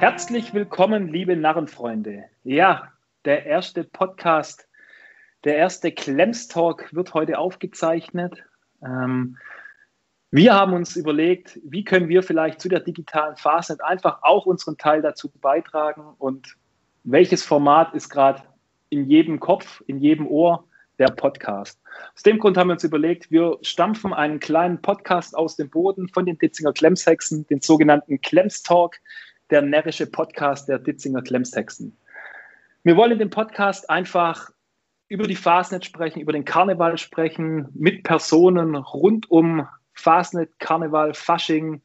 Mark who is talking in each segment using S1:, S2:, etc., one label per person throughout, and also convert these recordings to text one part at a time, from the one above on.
S1: Herzlich willkommen, liebe Narrenfreunde. Ja, der erste Podcast, der erste Klemms Talk wird heute aufgezeichnet. Ähm, wir haben uns überlegt, wie können wir vielleicht zu der digitalen Fastnet einfach auch unseren Teil dazu beitragen und welches Format ist gerade in jedem Kopf, in jedem Ohr der Podcast. Aus dem Grund haben wir uns überlegt, wir stampfen einen kleinen Podcast aus dem Boden von den Ditzinger Klemmshexen, den sogenannten Klemms Talk, der närrische Podcast der Ditzinger Klemmshexen. Wir wollen in dem Podcast einfach über die Fastnet sprechen, über den Karneval sprechen, mit Personen rund um Fasnet, Karneval, Fasching,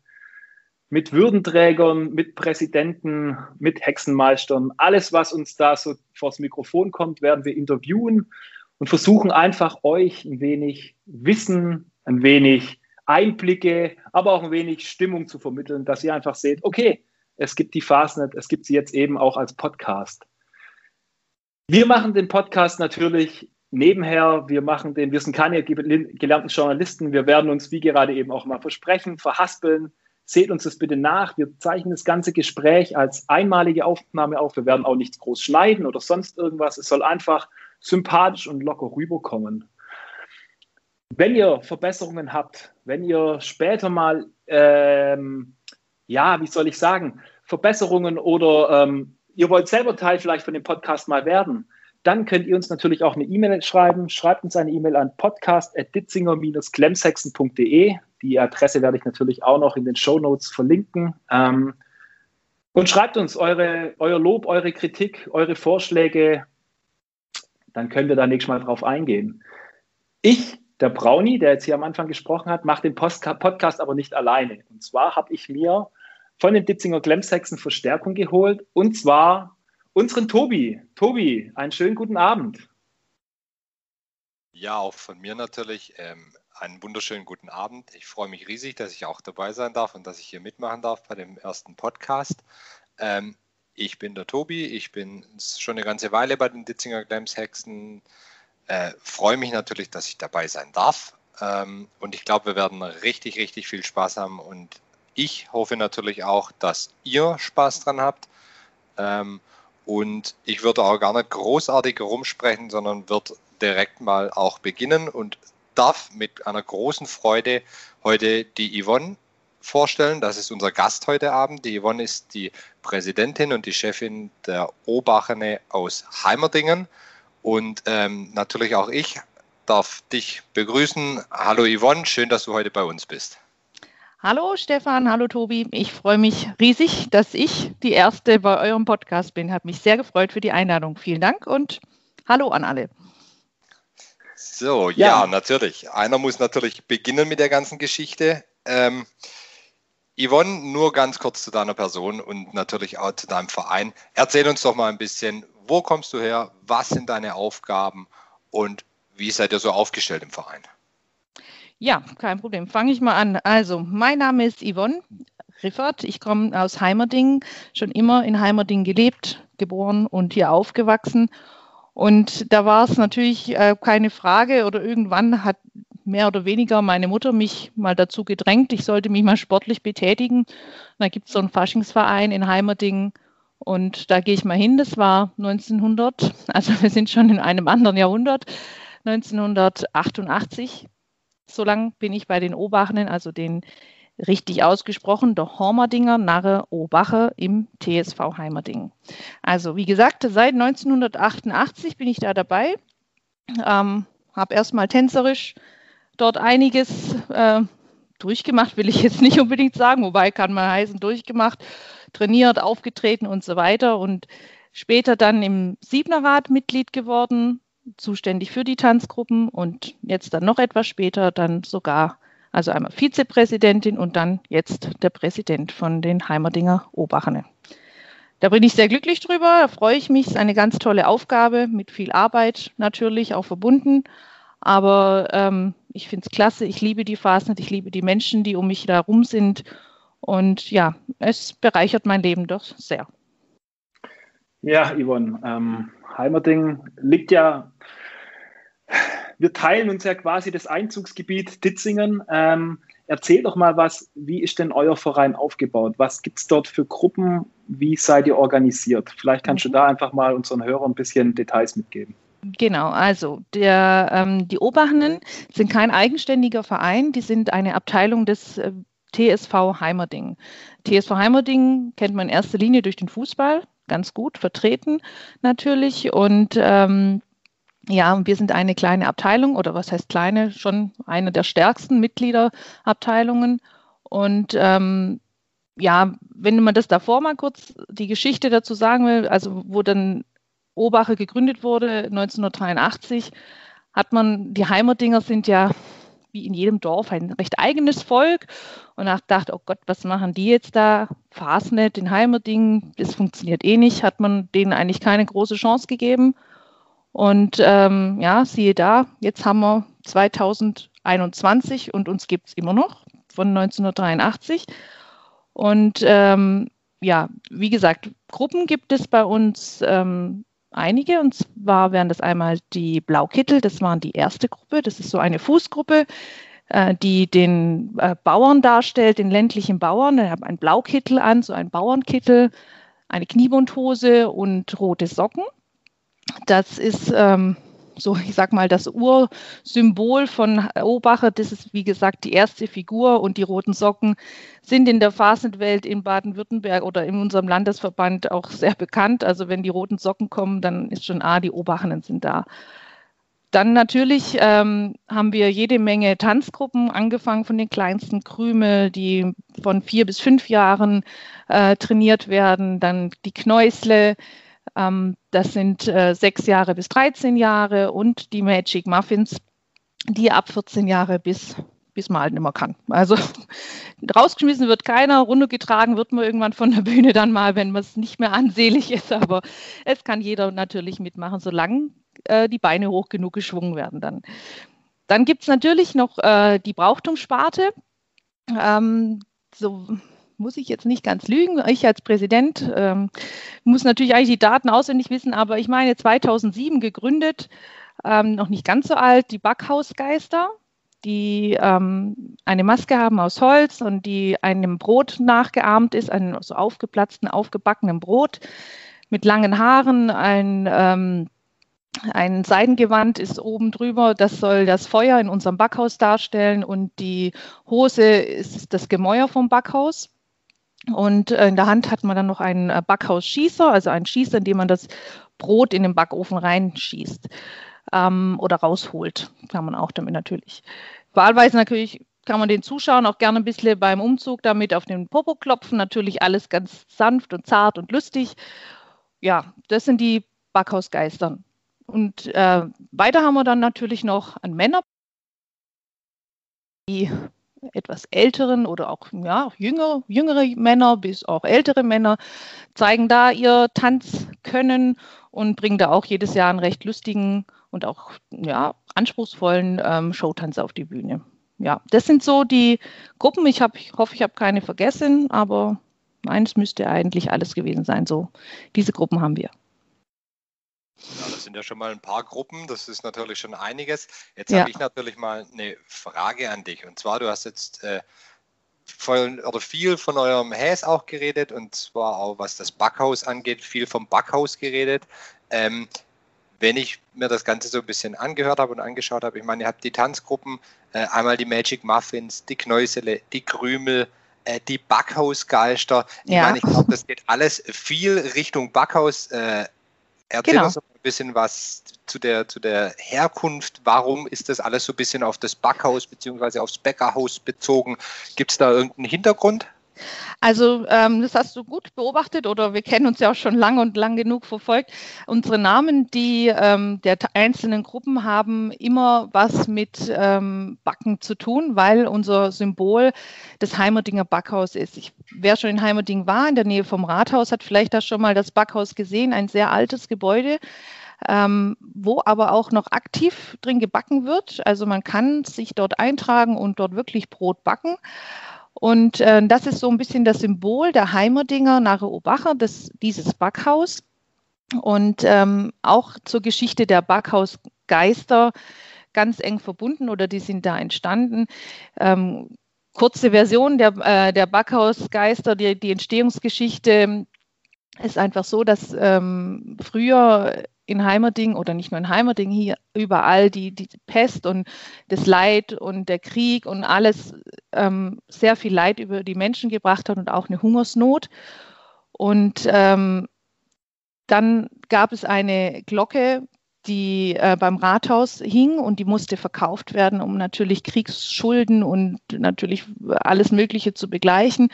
S1: mit Würdenträgern, mit Präsidenten, mit Hexenmeistern. Alles, was uns da so vors Mikrofon kommt, werden wir interviewen und versuchen einfach euch ein wenig Wissen, ein wenig Einblicke, aber auch ein wenig Stimmung zu vermitteln, dass ihr einfach seht, okay, es gibt die Fastnet, es gibt sie jetzt eben auch als Podcast. Wir machen den Podcast natürlich nebenher, wir machen den, wir sind keine gelernten Journalisten, wir werden uns, wie gerade eben auch mal versprechen, verhaspeln. Seht uns das bitte nach. Wir zeichnen das ganze Gespräch als einmalige Aufnahme auf. Wir werden auch nichts groß schneiden oder sonst irgendwas. Es soll einfach sympathisch und locker rüberkommen. Wenn ihr Verbesserungen habt, wenn ihr später mal, ähm, ja, wie soll ich sagen, Verbesserungen oder ähm, ihr wollt selber Teil vielleicht von dem Podcast mal werden, dann könnt ihr uns natürlich auch eine E-Mail schreiben. Schreibt uns eine E-Mail an podcast.ditzinger-glemsexen.de. Die Adresse werde ich natürlich auch noch in den Show Notes verlinken. Ähm, und schreibt uns eure, euer Lob, eure Kritik, eure Vorschläge. Dann können wir da nächstes Mal drauf eingehen. Ich, der Brownie, der jetzt hier am Anfang gesprochen hat, mache den Podcast aber nicht alleine. Und zwar habe ich mir von den Ditzinger Glemsexen Verstärkung geholt. Und zwar unseren Tobi. Tobi, einen schönen guten Abend.
S2: Ja, auch von mir natürlich ähm, einen wunderschönen guten Abend. Ich freue mich riesig, dass ich auch dabei sein darf und dass ich hier mitmachen darf bei dem ersten Podcast. Ähm, ich bin der Tobi, ich bin schon eine ganze Weile bei den Ditzinger Glams Hexen. Äh, freue mich natürlich, dass ich dabei sein darf. Ähm, und ich glaube, wir werden richtig, richtig viel Spaß haben. Und ich hoffe natürlich auch, dass ihr Spaß dran habt. Ähm, und ich würde auch gar nicht großartig rumsprechen, sondern würde direkt mal auch beginnen und darf mit einer großen Freude heute die Yvonne vorstellen. Das ist unser Gast heute Abend. Die Yvonne ist die Präsidentin und die Chefin der Obachene aus Heimerdingen. Und ähm, natürlich auch ich darf dich begrüßen. Hallo Yvonne, schön, dass du heute bei uns bist.
S3: Hallo Stefan, hallo Tobi. Ich freue mich riesig, dass ich die Erste bei eurem Podcast bin. Hat mich sehr gefreut für die Einladung. Vielen Dank und hallo an alle.
S2: So, ja, ja natürlich. Einer muss natürlich beginnen mit der ganzen Geschichte. Ähm, Yvonne, nur ganz kurz zu deiner Person und natürlich auch zu deinem Verein. Erzähl uns doch mal ein bisschen, wo kommst du her, was sind deine Aufgaben und wie seid ihr so aufgestellt im Verein?
S3: Ja, kein Problem. Fange ich mal an. Also, mein Name ist Yvonne Riffert. Ich komme aus Heimerding, schon immer in Heimerding gelebt, geboren und hier aufgewachsen. Und da war es natürlich äh, keine Frage oder irgendwann hat mehr oder weniger meine Mutter mich mal dazu gedrängt, ich sollte mich mal sportlich betätigen. Und da gibt es so einen Faschingsverein in Heimerding und da gehe ich mal hin. Das war 1900, also wir sind schon in einem anderen Jahrhundert, 1988 so lange bin ich bei den Obachenen, also den richtig ausgesprochen, der Hormerdinger Narre Obache im TSV Heimerding. Also wie gesagt, seit 1988 bin ich da dabei, ähm, habe erstmal tänzerisch dort einiges äh, durchgemacht, will ich jetzt nicht unbedingt sagen, wobei kann man heißen, durchgemacht, trainiert, aufgetreten und so weiter und später dann im Siebnerrat Mitglied geworden, zuständig für die Tanzgruppen und jetzt dann noch etwas später dann sogar, also einmal Vizepräsidentin und dann jetzt der Präsident von den Heimerdinger Obachene. Da bin ich sehr glücklich drüber, da freue ich mich. Es ist eine ganz tolle Aufgabe mit viel Arbeit natürlich auch verbunden. Aber ähm, ich finde es klasse, ich liebe die Fasnet, ich liebe die Menschen, die um mich herum sind. Und ja, es bereichert mein Leben doch sehr.
S1: Ja, Yvonne, ähm, Heimerding liegt ja, wir teilen uns ja quasi das Einzugsgebiet Ditzingen. Ähm, erzähl doch mal was, wie ist denn euer Verein aufgebaut? Was gibt es dort für Gruppen? wie seid ihr organisiert? Vielleicht kannst du da einfach mal unseren Hörern ein bisschen Details mitgeben.
S3: Genau, also der, ähm, die Obachnen sind kein eigenständiger Verein, die sind eine Abteilung des äh, TSV Heimerding. TSV Heimerding kennt man in erster Linie durch den Fußball, ganz gut vertreten natürlich. Und ähm, ja, wir sind eine kleine Abteilung oder was heißt kleine, schon eine der stärksten Mitgliederabteilungen. Und ähm, ja, wenn man das davor mal kurz die Geschichte dazu sagen will, also wo dann Obache gegründet wurde 1983, hat man, die Heimerdinger sind ja wie in jedem Dorf ein recht eigenes Volk und ich dachte, oh Gott, was machen die jetzt da? Fasnet, den Heimerding, das funktioniert eh nicht, hat man denen eigentlich keine große Chance gegeben. Und ähm, ja, siehe da, jetzt haben wir 2021 und uns gibt es immer noch von 1983. Und ähm, ja, wie gesagt, Gruppen gibt es bei uns ähm, einige. Und zwar wären das einmal die Blaukittel, das waren die erste Gruppe. Das ist so eine Fußgruppe, äh, die den äh, Bauern darstellt, den ländlichen Bauern. Er hat einen Blaukittel an, so einen Bauernkittel, eine Kniebundhose und rote Socken. Das ist ähm, so, ich sag mal, das Ursymbol von Obacher. Das ist, wie gesagt, die erste Figur und die roten Socken sind in der Phasenwelt in Baden-Württemberg oder in unserem Landesverband auch sehr bekannt. Also wenn die roten Socken kommen, dann ist schon A, die Obachenen sind da. Dann natürlich ähm, haben wir jede Menge Tanzgruppen, angefangen von den kleinsten Krümel, die von vier bis fünf Jahren äh, trainiert werden. Dann die Knäusle, das sind äh, sechs Jahre bis 13 Jahre und die Magic Muffins, die ab 14 Jahre bis, bis man halt nicht mehr kann. Also rausgeschmissen wird keiner, runtergetragen wird man irgendwann von der Bühne dann mal, wenn man es nicht mehr ansehlich ist. Aber es kann jeder natürlich mitmachen, solange äh, die Beine hoch genug geschwungen werden dann. Dann gibt es natürlich noch äh, die Brauchtumssparte. Ähm, so muss ich jetzt nicht ganz lügen. Ich als Präsident ähm, muss natürlich eigentlich die Daten auswendig wissen, aber ich meine 2007 gegründet, ähm, noch nicht ganz so alt, die Backhausgeister, die ähm, eine Maske haben aus Holz und die einem Brot nachgeahmt ist, einem so aufgeplatzten, aufgebackenen Brot mit langen Haaren, ein ähm, ein Seidengewand ist oben drüber, das soll das Feuer in unserem Backhaus darstellen und die Hose ist das Gemäuer vom Backhaus. Und äh, in der Hand hat man dann noch einen äh, Backhausschießer, also einen Schießer, in dem man das Brot in den Backofen reinschießt ähm, oder rausholt. Kann man auch damit natürlich. Wahlweise natürlich kann man den Zuschauern auch gerne ein bisschen beim Umzug damit auf den Popo klopfen. Natürlich alles ganz sanft und zart und lustig. Ja, das sind die Backhausgeistern. Und äh, weiter haben wir dann natürlich noch an Männer, die etwas älteren oder auch ja, jüngere, jüngere Männer bis auch ältere Männer zeigen da ihr Tanzkönnen und bringen da auch jedes Jahr einen recht lustigen und auch ja, anspruchsvollen ähm, Showtanz auf die Bühne. Ja, das sind so die Gruppen. Ich, hab, ich hoffe, ich habe keine vergessen, aber meins müsste eigentlich alles gewesen sein. So, diese Gruppen haben wir.
S2: Ja, das sind ja schon mal ein paar Gruppen, das ist natürlich schon einiges. Jetzt ja. habe ich natürlich mal eine Frage an dich. Und zwar, du hast jetzt äh, voll, oder viel von eurem Häs auch geredet und zwar auch was das Backhaus angeht, viel vom Backhaus geredet. Ähm, wenn ich mir das Ganze so ein bisschen angehört habe und angeschaut habe, ich meine, ihr habt die Tanzgruppen, äh, einmal die Magic Muffins, die Knäusele, die Krümel, äh, die Backhausgeister. Ich ja. meine, ich glaube, das geht alles viel Richtung Backhaus. Äh, Erzähl genau. uns ein bisschen was zu der, zu der Herkunft. Warum ist das alles so ein bisschen auf das Backhaus bzw. aufs Bäckerhaus bezogen? Gibt es da irgendeinen Hintergrund?
S3: Also ähm, das hast du gut beobachtet oder wir kennen uns ja auch schon lange und lang genug verfolgt. Unsere Namen, die ähm, der einzelnen Gruppen haben immer was mit ähm, Backen zu tun, weil unser Symbol das Heimerdinger Backhaus ist. Ich, wer schon in Heimerding war, in der Nähe vom Rathaus, hat vielleicht da schon mal das Backhaus gesehen, ein sehr altes Gebäude. Ähm, wo aber auch noch aktiv drin gebacken wird. Also man kann sich dort eintragen und dort wirklich Brot backen. Und äh, das ist so ein bisschen das Symbol der Heimerdinger nach Obacher, das, dieses Backhaus. Und ähm, auch zur Geschichte der Backhausgeister ganz eng verbunden oder die sind da entstanden. Ähm, kurze Version der, äh, der Backhausgeister, die, die Entstehungsgeschichte ist einfach so, dass ähm, früher in Heimerding oder nicht nur in Heimerding, hier überall die, die Pest und das Leid und der Krieg und alles ähm, sehr viel Leid über die Menschen gebracht hat und auch eine Hungersnot. Und ähm, dann gab es eine Glocke, die äh, beim Rathaus hing und die musste verkauft werden, um natürlich Kriegsschulden und natürlich alles Mögliche zu begleichen.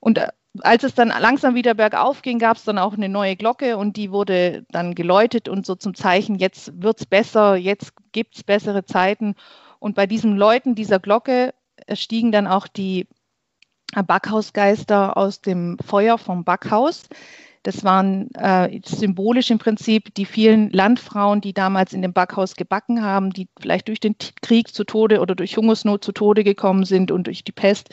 S3: Und äh, als es dann langsam wieder bergauf ging, gab es dann auch eine neue Glocke und die wurde dann geläutet und so zum Zeichen, jetzt wird es besser, jetzt gibt es bessere Zeiten. Und bei diesem Läuten dieser Glocke stiegen dann auch die Backhausgeister aus dem Feuer vom Backhaus. Das waren äh, symbolisch im Prinzip die vielen Landfrauen, die damals in dem Backhaus gebacken haben, die vielleicht durch den Krieg zu Tode oder durch Hungersnot zu Tode gekommen sind und durch die Pest.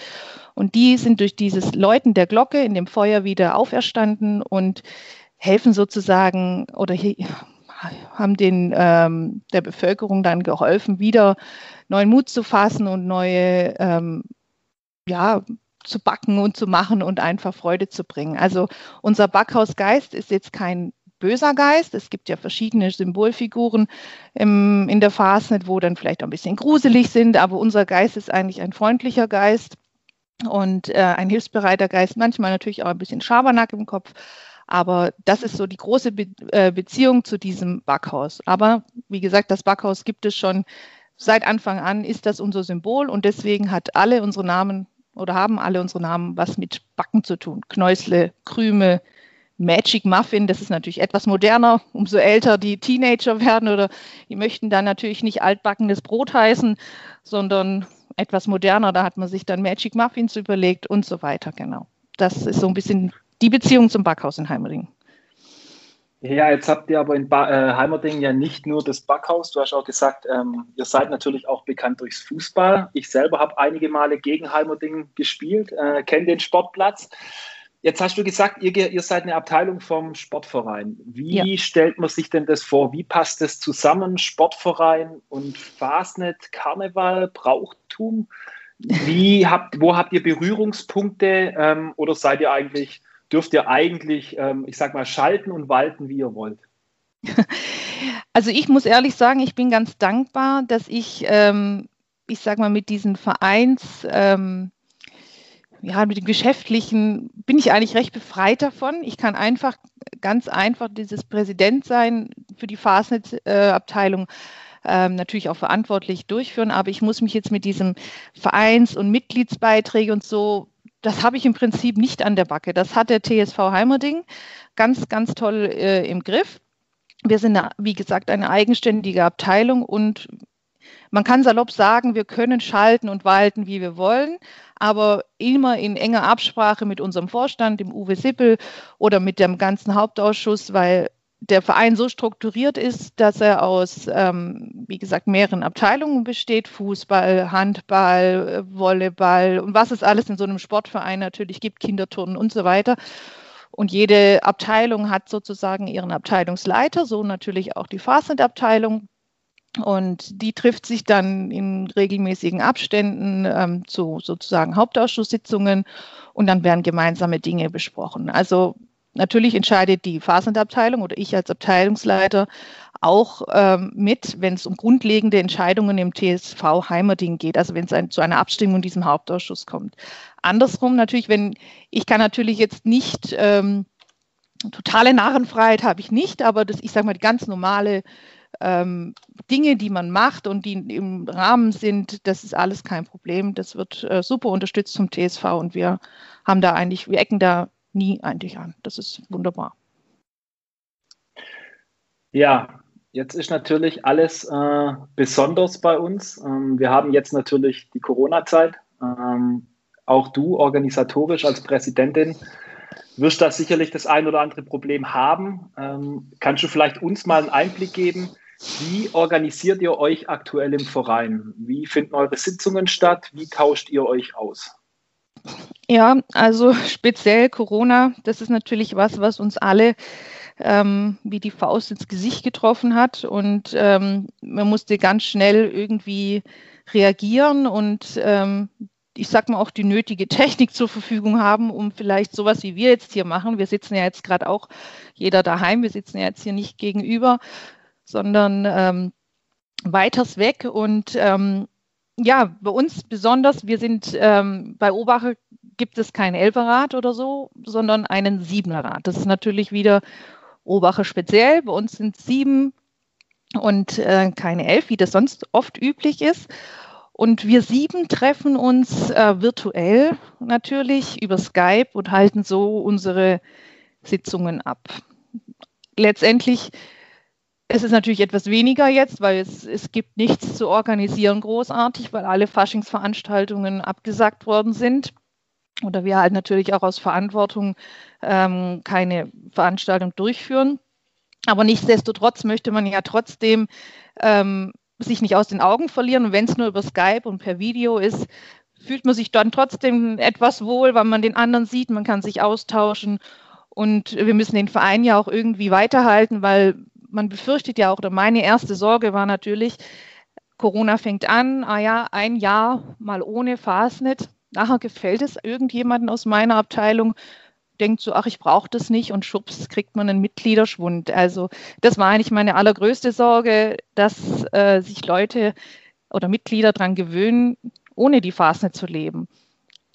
S3: Und die sind durch dieses Läuten der Glocke in dem Feuer wieder auferstanden und helfen sozusagen oder haben den, ähm, der Bevölkerung dann geholfen, wieder neuen Mut zu fassen und neue ähm, ja, zu backen und zu machen und einfach Freude zu bringen. Also unser Backhausgeist ist jetzt kein böser Geist. Es gibt ja verschiedene Symbolfiguren im, in der Fastnet, wo dann vielleicht auch ein bisschen gruselig sind, aber unser Geist ist eigentlich ein freundlicher Geist und äh, ein hilfsbereiter Geist, manchmal natürlich auch ein bisschen Schabernack im Kopf. Aber das ist so die große Be äh, Beziehung zu diesem Backhaus. Aber wie gesagt, das Backhaus gibt es schon seit Anfang an, ist das unser Symbol und deswegen hat alle unsere Namen oder haben alle unsere Namen was mit Backen zu tun. Knäusle, Krümel, Magic Muffin, das ist natürlich etwas moderner, umso älter die Teenager werden oder die möchten dann natürlich nicht altbackenes Brot heißen, sondern etwas moderner, da hat man sich dann Magic Muffins überlegt und so weiter, genau. Das ist so ein bisschen die Beziehung zum Backhaus in Heimering.
S1: Ja, jetzt habt ihr aber in ba äh, Heimerding ja nicht nur das Backhaus. Du hast auch gesagt, ähm, ihr seid natürlich auch bekannt durchs Fußball. Ich selber habe einige Male gegen Heimerding gespielt, äh, kenne den Sportplatz. Jetzt hast du gesagt, ihr, ihr seid eine Abteilung vom Sportverein. Wie ja. stellt man sich denn das vor? Wie passt das zusammen? Sportverein und Fasnet, Karneval, Brauchtum? Wie habt, wo habt ihr Berührungspunkte ähm, oder seid ihr eigentlich dürft ihr eigentlich, ähm, ich sag mal, schalten und walten, wie ihr wollt.
S3: Also ich muss ehrlich sagen, ich bin ganz dankbar, dass ich, ähm, ich sag mal, mit diesen Vereins, ähm, ja, mit dem Geschäftlichen bin ich eigentlich recht befreit davon. Ich kann einfach ganz einfach dieses Präsident sein für die Fastnet-Abteilung. Äh, ähm, natürlich auch verantwortlich durchführen, aber ich muss mich jetzt mit diesem Vereins- und Mitgliedsbeiträge und so das habe ich im Prinzip nicht an der Backe. Das hat der TSV Heimerding ganz, ganz toll äh, im Griff. Wir sind, wie gesagt, eine eigenständige Abteilung und man kann salopp sagen, wir können schalten und walten, wie wir wollen, aber immer in enger Absprache mit unserem Vorstand, dem Uwe Sippel oder mit dem ganzen Hauptausschuss, weil der Verein so strukturiert ist, dass er aus, ähm, wie gesagt, mehreren Abteilungen besteht. Fußball, Handball, Volleyball und was es alles in so einem Sportverein natürlich gibt, Kinderturnen und so weiter. Und jede Abteilung hat sozusagen ihren Abteilungsleiter, so natürlich auch die Fastnet-Abteilung. Und die trifft sich dann in regelmäßigen Abständen ähm, zu sozusagen Hauptausschusssitzungen und dann werden gemeinsame Dinge besprochen. Also Natürlich entscheidet die Phasenabteilung oder ich als Abteilungsleiter auch ähm, mit, wenn es um grundlegende Entscheidungen im TSV Heimerding geht, also wenn es ein, zu einer Abstimmung in diesem Hauptausschuss kommt. Andersrum natürlich, wenn ich kann natürlich jetzt nicht ähm, totale Narrenfreiheit habe ich nicht, aber das, ich sage mal, die ganz normale ähm, Dinge, die man macht und die im Rahmen sind, das ist alles kein Problem. Das wird äh, super unterstützt vom TSV und wir haben da eigentlich, wir ecken da nie eigentlich an. Das ist wunderbar.
S1: Ja, jetzt ist natürlich alles äh, besonders bei uns. Ähm, wir haben jetzt natürlich die Corona-Zeit. Ähm, auch du organisatorisch als Präsidentin wirst da sicherlich das ein oder andere Problem haben. Ähm, kannst du vielleicht uns mal einen Einblick geben? Wie organisiert ihr euch aktuell im Verein? Wie finden eure Sitzungen statt? Wie tauscht ihr euch aus?
S3: Ja, also speziell Corona, das ist natürlich was, was uns alle ähm, wie die Faust ins Gesicht getroffen hat. Und ähm, man musste ganz schnell irgendwie reagieren. Und ähm, ich sag mal, auch die nötige Technik zur Verfügung haben, um vielleicht sowas wie wir jetzt hier machen. Wir sitzen ja jetzt gerade auch jeder daheim, wir sitzen ja jetzt hier nicht gegenüber, sondern ähm, weiters weg. Und ähm, ja, bei uns besonders, wir sind ähm, bei Obache gibt es kein Elferrad oder so, sondern einen Siebenerrad. Das ist natürlich wieder Obache speziell. Bei uns sind sieben und äh, keine elf, wie das sonst oft üblich ist. Und wir sieben treffen uns äh, virtuell natürlich über Skype und halten so unsere Sitzungen ab. Letztendlich ist es natürlich etwas weniger jetzt, weil es, es gibt nichts zu organisieren großartig, weil alle Faschingsveranstaltungen abgesagt worden sind. Oder wir halt natürlich auch aus Verantwortung ähm, keine Veranstaltung durchführen. Aber nichtsdestotrotz möchte man ja trotzdem ähm, sich nicht aus den Augen verlieren. Und wenn es nur über Skype und per Video ist, fühlt man sich dann trotzdem etwas wohl, weil man den anderen sieht, man kann sich austauschen. Und wir müssen den Verein ja auch irgendwie weiterhalten, weil man befürchtet ja auch, oder meine erste Sorge war natürlich, Corona fängt an, ah ja, ein Jahr mal ohne Fastnet. Nachher gefällt es irgendjemanden aus meiner Abteilung, denkt so, ach, ich brauche das nicht und schubs, kriegt man einen Mitgliederschwund. Also das war eigentlich meine allergrößte Sorge, dass äh, sich Leute oder Mitglieder daran gewöhnen, ohne die Fastnet zu leben.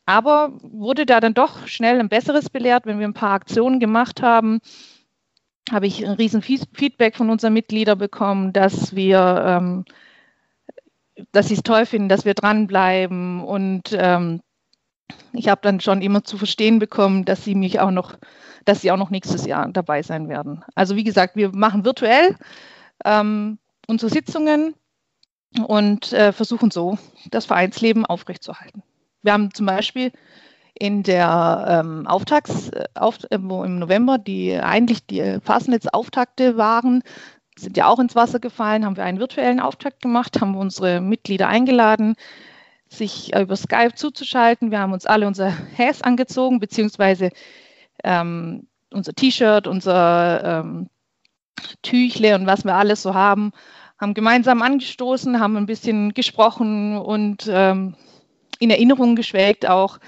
S3: Aber wurde da dann doch schnell ein besseres belehrt, wenn wir ein paar Aktionen gemacht haben, habe ich ein riesen Feedback von unseren Mitgliedern bekommen, dass wir, ähm, dass sie es toll finden, dass wir dranbleiben und ähm, ich habe dann schon immer zu verstehen bekommen, dass sie mich auch noch, dass sie auch noch nächstes Jahr dabei sein werden. Also wie gesagt, wir machen virtuell ähm, unsere Sitzungen und äh, versuchen so das Vereinsleben aufrechtzuerhalten. Wir haben zum Beispiel in der ähm, Auftakts, äh, auf, äh, wo im November die eigentlich die Fastnetz-Auftakte waren, sind ja auch ins Wasser gefallen, haben wir einen virtuellen Auftakt gemacht, haben unsere Mitglieder eingeladen, sich äh, über Skype zuzuschalten. Wir haben uns alle unser Häs angezogen, beziehungsweise ähm, unser T-Shirt, unser ähm, Tüchle und was wir alles so haben, haben gemeinsam angestoßen, haben ein bisschen gesprochen und ähm, in Erinnerung geschwelgt auch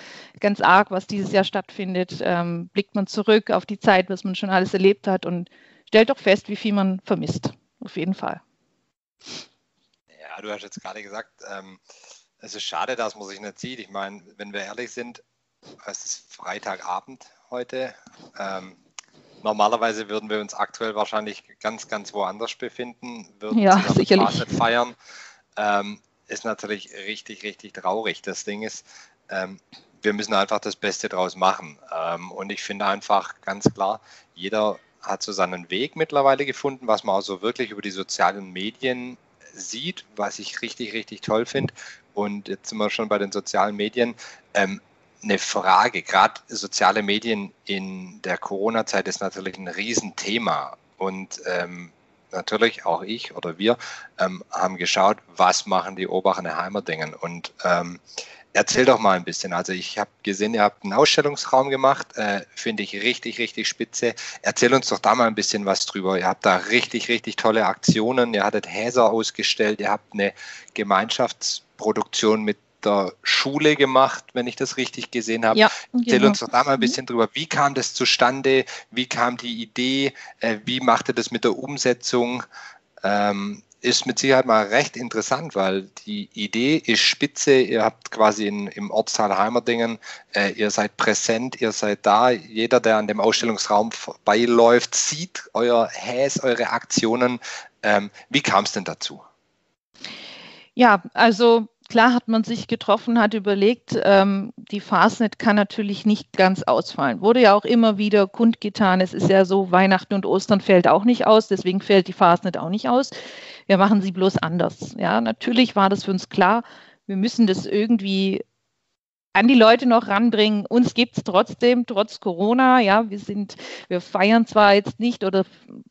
S3: ganz arg, was dieses Jahr stattfindet. Ähm, blickt man zurück auf die Zeit, was man schon alles erlebt hat und stellt doch fest, wie viel man vermisst. Auf jeden Fall.
S2: Ja, du hast jetzt gerade gesagt, ähm, es ist schade, dass man sich nicht sieht. Ich meine, wenn wir ehrlich sind, es ist Freitagabend heute. Ähm, normalerweise würden wir uns aktuell wahrscheinlich ganz, ganz woanders befinden, würden
S3: ja, sicherlich
S2: feiern. Ähm, ist natürlich richtig, richtig traurig. Das Ding ist, ähm, wir müssen einfach das Beste draus machen. Ähm, und ich finde einfach ganz klar, jeder hat so seinen Weg mittlerweile gefunden, was man auch so wirklich über die sozialen Medien sieht, was ich richtig, richtig toll finde. Und jetzt sind wir schon bei den sozialen Medien. Ähm, eine Frage, gerade soziale Medien in der Corona-Zeit ist natürlich ein Riesenthema. Und ähm, natürlich auch ich oder wir ähm, haben geschaut, was machen die Oberachner Heimerdingen. Und ähm, Erzähl doch mal ein bisschen. Also ich habe gesehen, ihr habt einen Ausstellungsraum gemacht, äh, finde ich richtig, richtig spitze. Erzähl uns doch da mal ein bisschen was drüber. Ihr habt da richtig, richtig tolle Aktionen. Ihr hattet Häser ausgestellt, ihr habt eine Gemeinschaftsproduktion mit der Schule gemacht, wenn ich das richtig gesehen habe. Ja, Erzähl genau. uns doch da mal ein bisschen mhm. drüber. Wie kam das zustande? Wie kam die Idee? Äh, wie macht ihr das mit der Umsetzung? Ähm, ist mit Sicherheit mal recht interessant, weil die Idee ist spitze. Ihr habt quasi in, im Ortsteil Heimerdingen, äh, ihr seid präsent, ihr seid da. Jeder, der an dem Ausstellungsraum vorbeiläuft, sieht euer Häs, eure Aktionen. Ähm, wie kam es denn dazu?
S3: Ja, also klar hat man sich getroffen, hat überlegt, ähm, die Fastnet kann natürlich nicht ganz ausfallen. Wurde ja auch immer wieder kundgetan. Es ist ja so, Weihnachten und Ostern fällt auch nicht aus, deswegen fällt die Fastnet auch nicht aus. Wir machen sie bloß anders. Ja, natürlich war das für uns klar. Wir müssen das irgendwie an die Leute noch ranbringen. Uns gibt es trotzdem, trotz Corona. Ja, wir sind, wir feiern zwar jetzt nicht oder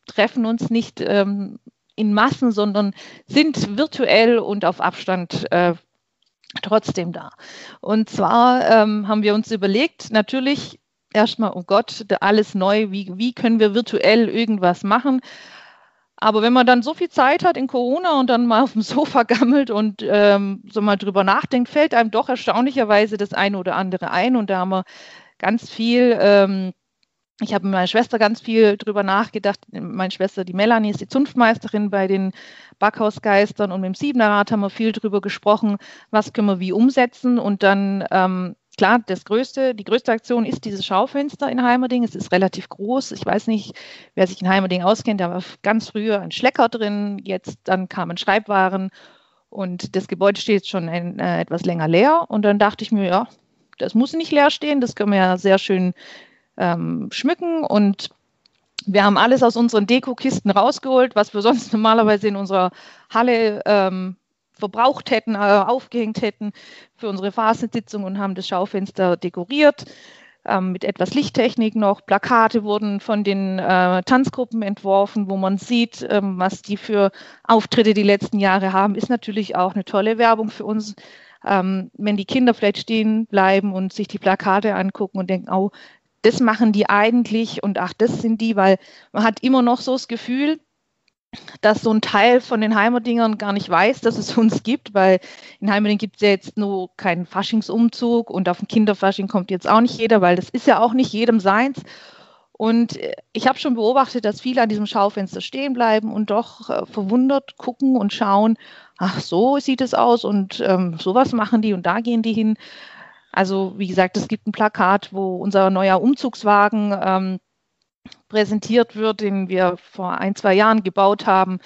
S3: treffen uns nicht ähm, in Massen, sondern sind virtuell und auf Abstand äh, trotzdem da. Und zwar ähm, haben wir uns überlegt, natürlich erstmal, oh Gott, alles neu, wie, wie können wir virtuell irgendwas machen? Aber wenn man dann so viel Zeit hat in Corona und dann mal auf dem Sofa gammelt und ähm, so mal drüber nachdenkt, fällt einem doch erstaunlicherweise das eine oder andere ein. Und da haben wir ganz viel, ähm, ich habe mit meiner Schwester ganz viel drüber nachgedacht. Meine Schwester, die Melanie, ist die Zunftmeisterin bei den Backhausgeistern und mit dem Siebenerrad haben wir viel drüber gesprochen, was können wir wie umsetzen. Und dann ähm, klar, das größte, die größte Aktion ist dieses Schaufenster in Heimerding. Es ist relativ groß. Ich weiß nicht, wer sich in Heimerding auskennt, da war ganz früher ein Schlecker drin, jetzt dann kamen Schreibwaren und das Gebäude steht schon ein, äh, etwas länger leer. Und dann dachte ich mir, ja, das muss nicht leer stehen, das können wir ja sehr schön ähm, schmücken und wir haben alles aus unseren Dekokisten rausgeholt, was wir sonst normalerweise in unserer Halle ähm, verbraucht hätten, äh, aufgehängt hätten für unsere Phasensitzung und haben das Schaufenster dekoriert ähm, mit etwas Lichttechnik noch. Plakate wurden von den äh, Tanzgruppen entworfen, wo man sieht, ähm, was die für Auftritte die letzten Jahre haben. Ist natürlich auch eine tolle Werbung für uns. Ähm, wenn die Kinder vielleicht stehen bleiben und sich die Plakate angucken und denken, oh, das machen die eigentlich und ach, das sind die, weil man hat immer noch so das Gefühl, dass so ein Teil von den Heimerdingern gar nicht weiß, dass es uns gibt, weil in Heimerding gibt es ja jetzt nur keinen Faschingsumzug und auf den Kinderfasching kommt jetzt auch nicht jeder, weil das ist ja auch nicht jedem seins. Und äh, ich habe schon beobachtet, dass viele an diesem Schaufenster stehen bleiben und doch äh, verwundert gucken und schauen, ach so sieht es aus und ähm, sowas machen die und da gehen die hin. Also wie gesagt, es gibt ein Plakat, wo unser neuer Umzugswagen ähm, präsentiert wird, den wir vor ein, zwei Jahren gebaut haben.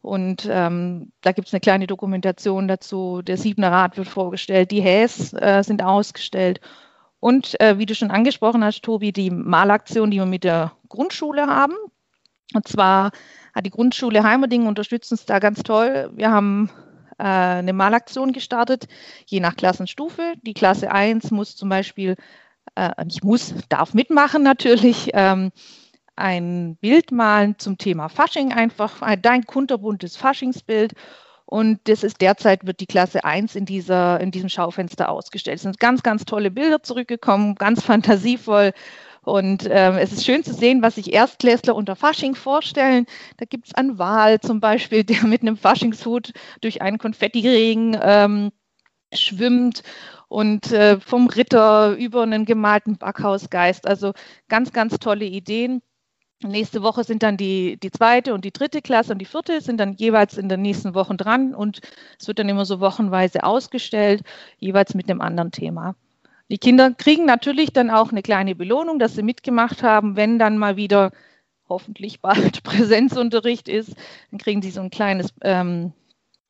S3: Und ähm, da gibt es eine kleine Dokumentation dazu. Der Siebener Rad wird vorgestellt, die Häs äh, sind ausgestellt. Und äh, wie du schon angesprochen hast, Tobi, die Malaktion, die wir mit der Grundschule haben. Und zwar hat die Grundschule Heimerding unterstützt uns da ganz toll. Wir haben äh, eine Malaktion gestartet, je nach Klassenstufe. Die Klasse 1 muss zum Beispiel, äh, nicht muss, darf mitmachen natürlich, ähm, ein Bild malen zum Thema Fasching, einfach dein kunterbuntes Faschingsbild. Und das ist derzeit wird die Klasse 1 in, dieser, in diesem Schaufenster ausgestellt. Es sind ganz, ganz tolle Bilder zurückgekommen, ganz fantasievoll. Und ähm, es ist schön zu sehen, was sich Erstklässler unter Fasching vorstellen. Da gibt es einen Wal zum Beispiel, der mit einem Faschingshut durch einen Konfettiregen ähm, schwimmt und äh, vom Ritter über einen gemalten Backhausgeist. Also ganz, ganz tolle Ideen. Nächste Woche sind dann die, die zweite und die dritte Klasse und die vierte sind dann jeweils in den nächsten Wochen dran und es wird dann immer so wochenweise ausgestellt, jeweils mit einem anderen Thema. Die Kinder kriegen natürlich dann auch eine kleine Belohnung, dass sie mitgemacht haben, wenn dann mal wieder hoffentlich bald Präsenzunterricht ist, dann kriegen sie so ein kleines ähm,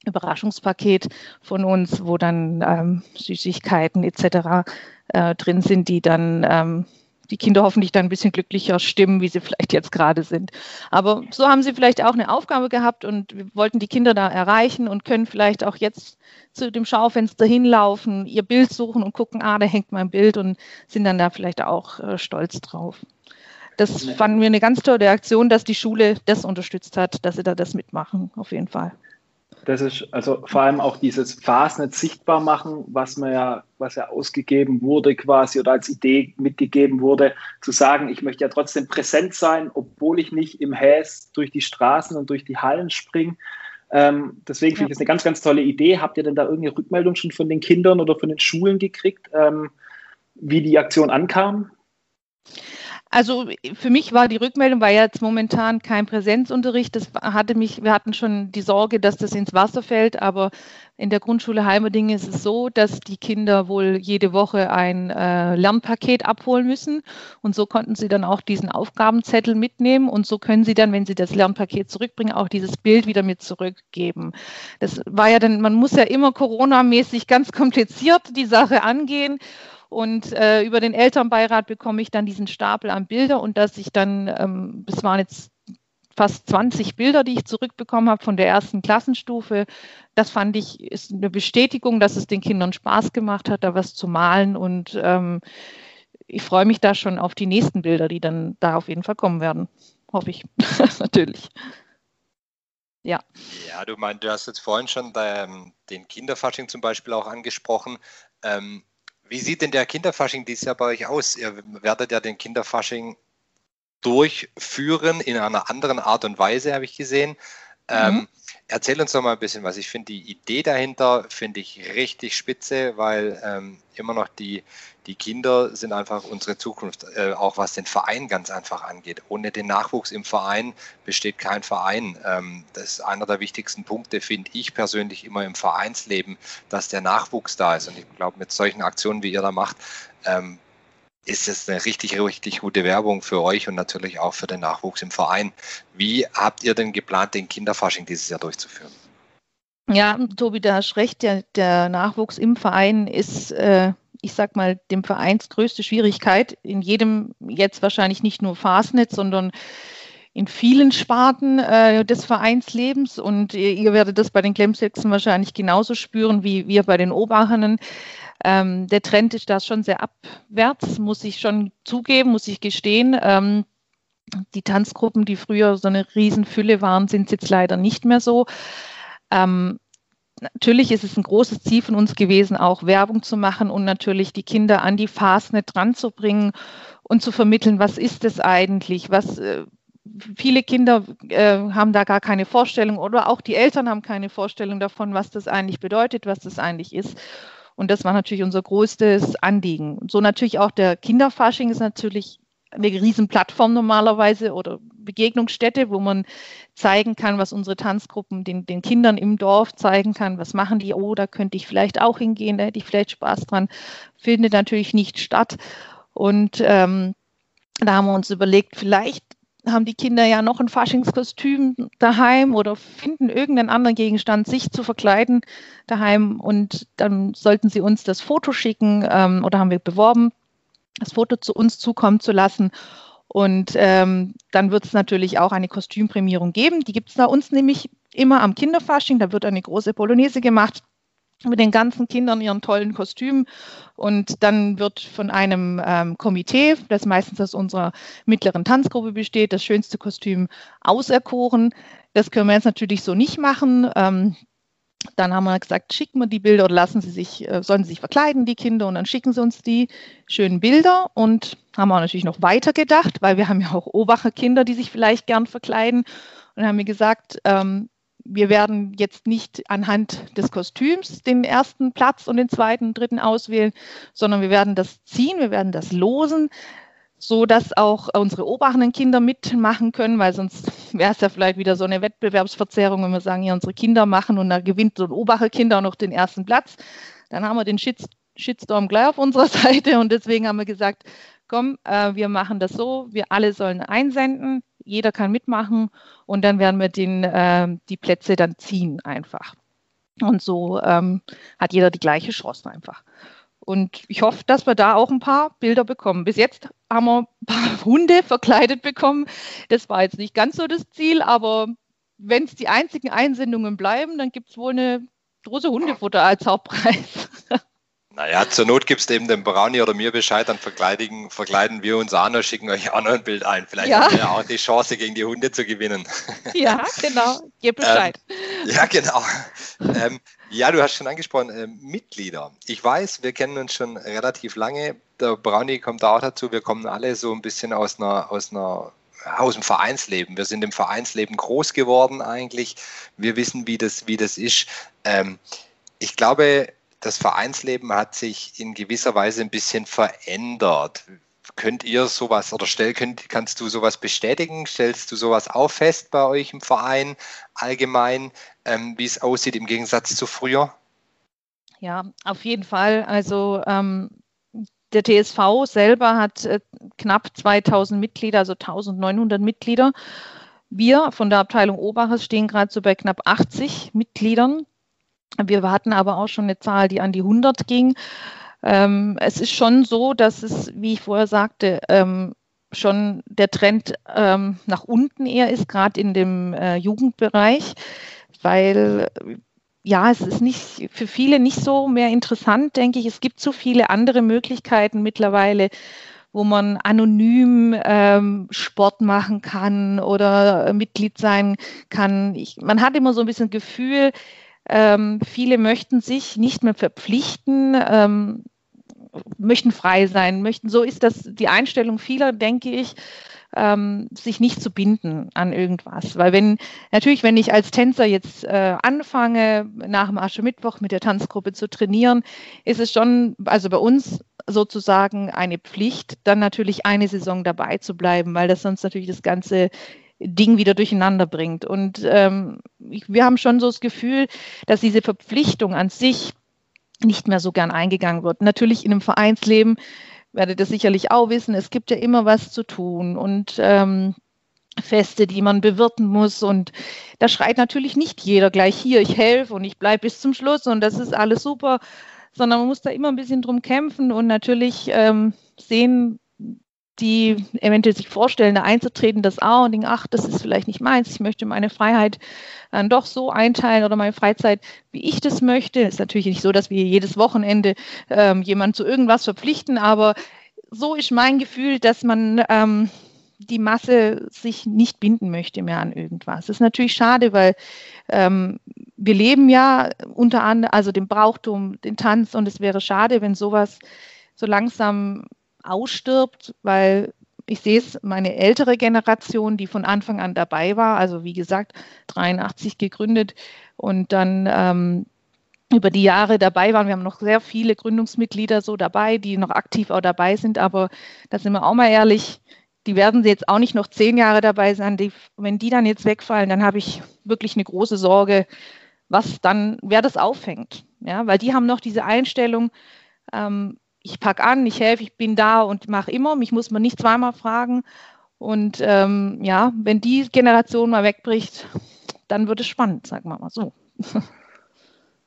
S3: Überraschungspaket von uns, wo dann ähm, Süßigkeiten etc. Äh, drin sind, die dann ähm, die Kinder hoffentlich dann ein bisschen glücklicher stimmen, wie sie vielleicht jetzt gerade sind. Aber so haben sie vielleicht auch eine Aufgabe gehabt und wir wollten die Kinder da erreichen und können vielleicht auch jetzt zu dem Schaufenster hinlaufen, ihr Bild suchen und gucken, ah, da hängt mein Bild und sind dann da vielleicht auch äh, stolz drauf. Das fanden wir eine ganz tolle Aktion, dass die Schule das unterstützt hat, dass sie da das mitmachen, auf jeden Fall.
S1: Das ist also vor allem auch dieses Fasnet sichtbar machen, was man ja, was ja ausgegeben wurde quasi oder als Idee mitgegeben wurde, zu sagen, ich möchte ja trotzdem präsent sein, obwohl ich nicht im Häs durch die Straßen und durch die Hallen springe. Ähm, deswegen finde ich das eine ganz, ganz tolle Idee. Habt ihr denn da irgendeine Rückmeldung schon von den Kindern oder von den Schulen gekriegt, ähm, wie die Aktion ankam?
S3: Also für mich war die Rückmeldung, weil jetzt momentan kein Präsenzunterricht, das hatte mich, wir hatten schon die Sorge, dass das ins Wasser fällt, aber in der Grundschule Heimerding ist es so, dass die Kinder wohl jede Woche ein äh, Lernpaket abholen müssen. Und so konnten sie dann auch diesen Aufgabenzettel mitnehmen. Und so können sie dann, wenn sie das Lernpaket zurückbringen, auch dieses Bild wieder mit zurückgeben. Das war ja dann, man muss ja immer Corona-mäßig ganz kompliziert die Sache angehen und äh, über den Elternbeirat bekomme ich dann diesen Stapel an Bilder und dass ich dann, ähm, das waren jetzt fast 20 Bilder, die ich zurückbekommen habe von der ersten Klassenstufe. Das fand ich ist eine Bestätigung, dass es den Kindern Spaß gemacht hat, da was zu malen. Und ähm, ich freue mich da schon auf die nächsten Bilder, die dann da auf jeden Fall kommen werden. Hoffe ich natürlich.
S2: Ja. Ja, du meinst, du hast jetzt vorhin schon den, Kinderfasching zum Beispiel auch angesprochen. Ähm, wie sieht denn der Kinderfasching dieses Jahr bei euch aus? Ihr werdet ja den Kinderfasching durchführen in einer anderen Art und Weise, habe ich gesehen. Ähm, mhm. Erzähl uns doch mal ein bisschen was. Ich finde die Idee dahinter, finde ich richtig spitze, weil ähm, immer noch die, die Kinder sind einfach unsere Zukunft, äh, auch was den Verein ganz einfach angeht. Ohne den Nachwuchs im Verein besteht kein Verein. Ähm, das ist einer der wichtigsten Punkte, finde ich persönlich immer im Vereinsleben, dass der Nachwuchs da ist. Und ich glaube, mit solchen Aktionen, wie ihr da macht, ähm, ist es eine richtig, richtig gute Werbung für euch und natürlich auch für den Nachwuchs im Verein. Wie habt ihr denn geplant, den Kinderfasching dieses Jahr durchzuführen?
S3: Ja, Tobi, da hast recht. Der, der Nachwuchs im Verein ist, äh, ich sag mal, dem Vereins größte Schwierigkeit. In jedem, jetzt wahrscheinlich nicht nur Fastnet, sondern in vielen Sparten äh, des Vereinslebens. Und ihr, ihr, werdet das bei den Klemsexen wahrscheinlich genauso spüren wie wir bei den Obachenen. Ähm, der Trend ist da schon sehr abwärts, muss ich schon zugeben, muss ich gestehen. Ähm, die Tanzgruppen, die früher so eine Riesenfülle waren, sind jetzt leider nicht mehr so. Ähm, natürlich ist es ein großes Ziel von uns gewesen, auch Werbung zu machen und natürlich die Kinder an die Fastnet dran zu bringen und zu vermitteln, was ist es eigentlich, was äh, viele Kinder äh, haben da gar keine Vorstellung oder auch die Eltern haben keine Vorstellung davon, was das eigentlich bedeutet, was das eigentlich ist. Und das war natürlich unser größtes Anliegen. Und so natürlich auch der Kinderfasching ist natürlich eine Riesenplattform normalerweise oder Begegnungsstätte, wo man zeigen kann, was unsere Tanzgruppen den, den Kindern im Dorf zeigen kann. Was machen die? Oh, da könnte ich vielleicht auch hingehen, da hätte ich vielleicht Spaß dran. Findet natürlich nicht statt. Und ähm, da haben wir uns überlegt, vielleicht haben die Kinder ja noch ein Faschingskostüm daheim oder finden irgendeinen anderen Gegenstand, sich zu verkleiden daheim und dann sollten sie uns das Foto schicken ähm, oder haben wir beworben, das Foto zu uns zukommen zu lassen. Und ähm, dann wird es natürlich auch eine Kostümprämierung geben. Die gibt es bei uns nämlich immer am Kinderfasching. Da wird eine große Polonaise gemacht mit den ganzen Kindern ihren tollen Kostümen. Und dann wird von einem ähm, Komitee, das meistens aus unserer mittleren Tanzgruppe besteht, das schönste Kostüm auserkoren. Das können wir jetzt natürlich so nicht machen. Ähm, dann haben wir gesagt, schicken wir die Bilder oder lassen sie sich, äh, sollen sie sich verkleiden, die Kinder, und dann schicken sie uns die schönen Bilder und haben auch natürlich noch weiter gedacht, weil wir haben ja auch Obacher Kinder, die sich vielleicht gern verkleiden. Und dann haben wir gesagt, ähm, wir werden jetzt nicht anhand des Kostüms den ersten Platz und den zweiten, dritten auswählen, sondern wir werden das ziehen, wir werden das losen, so dass auch unsere obachenden Kinder mitmachen können, weil sonst wäre es ja vielleicht wieder so eine Wettbewerbsverzerrung, wenn wir sagen, ja, unsere Kinder machen und da gewinnt so ein Obacher Kinder auch noch den ersten Platz. Dann haben wir den Shitstorm gleich auf unserer Seite und deswegen haben wir gesagt, komm, äh, wir machen das so, wir alle sollen einsenden, jeder kann mitmachen und dann werden wir den, äh, die Plätze dann ziehen einfach. Und so ähm, hat jeder die gleiche Chance einfach. Und ich hoffe, dass wir da auch ein paar Bilder bekommen. Bis jetzt haben wir ein paar Hunde verkleidet bekommen. Das war jetzt nicht ganz so das Ziel, aber wenn es die einzigen Einsendungen bleiben, dann gibt es wohl eine große Hundefutter als Hauptpreis.
S2: Naja, zur Not gibst du eben dem Brownie oder mir Bescheid, dann verkleiden, verkleiden wir uns an und schicken euch auch noch ein Bild ein. Vielleicht ja. haben wir auch die Chance, gegen die Hunde zu gewinnen.
S3: Ja, genau. Gib Bescheid.
S2: Ähm, ja, genau. Ähm, ja, du hast schon angesprochen, äh, Mitglieder. Ich weiß, wir kennen uns schon relativ lange. Der Brownie kommt da auch dazu. Wir kommen alle so ein bisschen aus einer, aus einer aus dem Vereinsleben. Wir sind im Vereinsleben groß geworden eigentlich. Wir wissen, wie das, wie das ist. Ähm, ich glaube, das Vereinsleben hat sich in gewisser Weise ein bisschen verändert. Könnt ihr sowas oder stell, könnt, kannst du sowas bestätigen? Stellst du sowas auch fest bei euch im Verein allgemein, ähm, wie es aussieht im Gegensatz zu früher?
S3: Ja, auf jeden Fall. Also ähm, der TSV selber hat äh, knapp 2000 Mitglieder, also 1900 Mitglieder. Wir von der Abteilung Obaches stehen gerade so bei knapp 80 Mitgliedern. Wir hatten aber auch schon eine Zahl, die an die 100 ging. Ähm, es ist schon so, dass es, wie ich vorher sagte, ähm, schon der Trend ähm, nach unten eher ist, gerade in dem äh, Jugendbereich, weil ja, es ist nicht für viele nicht so mehr interessant, denke ich. Es gibt so viele andere Möglichkeiten mittlerweile, wo man anonym ähm, Sport machen kann oder Mitglied sein kann. Ich, man hat immer so ein bisschen Gefühl, ähm, viele möchten sich nicht mehr verpflichten, ähm, möchten frei sein, möchten, so ist das die Einstellung vieler, denke ich. ähm, sich nicht zu binden an irgendwas. Weil wenn, natürlich, wenn ich als Tänzer jetzt äh, anfange, nach dem Aschermittwoch mit der Tanzgruppe zu trainieren, ist es schon, also bei uns sozusagen eine Pflicht, dann natürlich eine Saison dabei zu bleiben, weil das sonst natürlich das ganze Ding wieder durcheinander bringt. Und ähm, ich, wir haben schon so das Gefühl, dass diese Verpflichtung an sich nicht mehr so gern eingegangen wird. Natürlich in einem Vereinsleben werdet ihr sicherlich auch wissen, es gibt ja immer was zu tun und ähm, Feste, die man bewirten muss. Und da schreit natürlich nicht jeder gleich hier, ich helfe und ich bleibe bis zum Schluss und das ist alles super, sondern man muss da immer ein bisschen drum kämpfen und natürlich ähm, sehen, die eventuell sich vorstellen, da einzutreten, das auch und denken, ach, das ist vielleicht nicht meins, ich möchte meine Freiheit dann doch so einteilen oder meine Freizeit, wie ich das möchte. Ist natürlich nicht so, dass wir jedes Wochenende ähm, jemanden zu irgendwas verpflichten, aber so ist mein Gefühl, dass man ähm, die Masse sich nicht binden möchte mehr an irgendwas. Das ist natürlich schade, weil ähm, wir leben ja unter anderem, also den Brauchtum, den Tanz und es wäre schade, wenn sowas so langsam ausstirbt, weil ich sehe es, meine ältere Generation, die von Anfang an dabei war, also wie gesagt, 83 gegründet und dann ähm, über die Jahre dabei waren. Wir haben noch sehr viele Gründungsmitglieder so dabei, die noch aktiv auch dabei sind, aber da sind wir auch mal ehrlich, die werden jetzt auch nicht noch zehn Jahre dabei sein. Die, wenn die dann jetzt wegfallen, dann habe ich wirklich eine große Sorge, was dann, wer das auffängt. Ja, weil die haben noch diese Einstellung, ähm, ich packe an, ich helfe, ich bin da und mache immer. Mich muss man nicht zweimal fragen. Und ähm, ja, wenn die Generation mal wegbricht, dann wird es spannend, sagen wir mal so.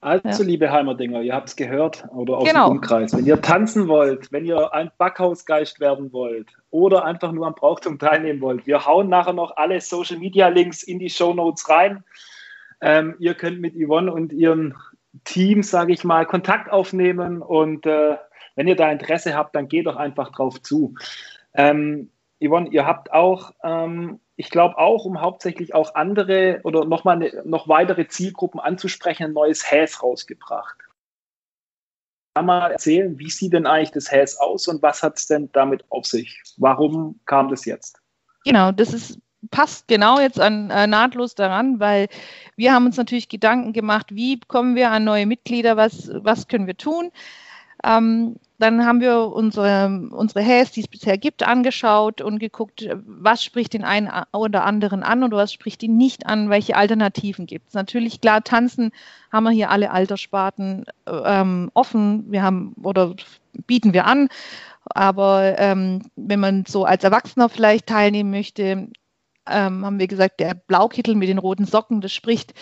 S1: Also, ja. liebe Heimerdinger, ihr habt es gehört oder aus genau. dem Umkreis. Wenn ihr tanzen wollt, wenn ihr ein Backhausgeist werden wollt oder einfach nur am Brauchtum teilnehmen wollt, wir hauen nachher noch alle Social Media Links in die Show Notes rein. Ähm, ihr könnt mit Yvonne und ihrem Team, sage ich mal, Kontakt aufnehmen und äh, wenn ihr da Interesse habt, dann geht doch einfach drauf zu. Ähm, Yvonne, ihr habt auch, ähm, ich glaube auch, um hauptsächlich auch andere oder nochmal eine, noch weitere Zielgruppen anzusprechen, ein neues Häs rausgebracht. Kann mal erzählen, wie sieht denn eigentlich das Häs aus und was hat es denn damit auf sich? Warum kam das jetzt?
S3: Genau, das ist passt genau jetzt an, äh, nahtlos daran, weil wir haben uns natürlich Gedanken gemacht, wie kommen wir an neue Mitglieder, was, was können wir tun. Ähm, dann haben wir unsere, unsere Häs, die es bisher gibt, angeschaut und geguckt, was spricht den einen oder anderen an und was spricht ihn nicht an, welche Alternativen gibt es. Natürlich, klar, tanzen haben wir hier alle Alterssparten ähm, offen, wir haben oder bieten wir an. Aber ähm, wenn man so als Erwachsener vielleicht teilnehmen möchte, ähm, haben wir gesagt, der Blaukittel mit den roten Socken, das spricht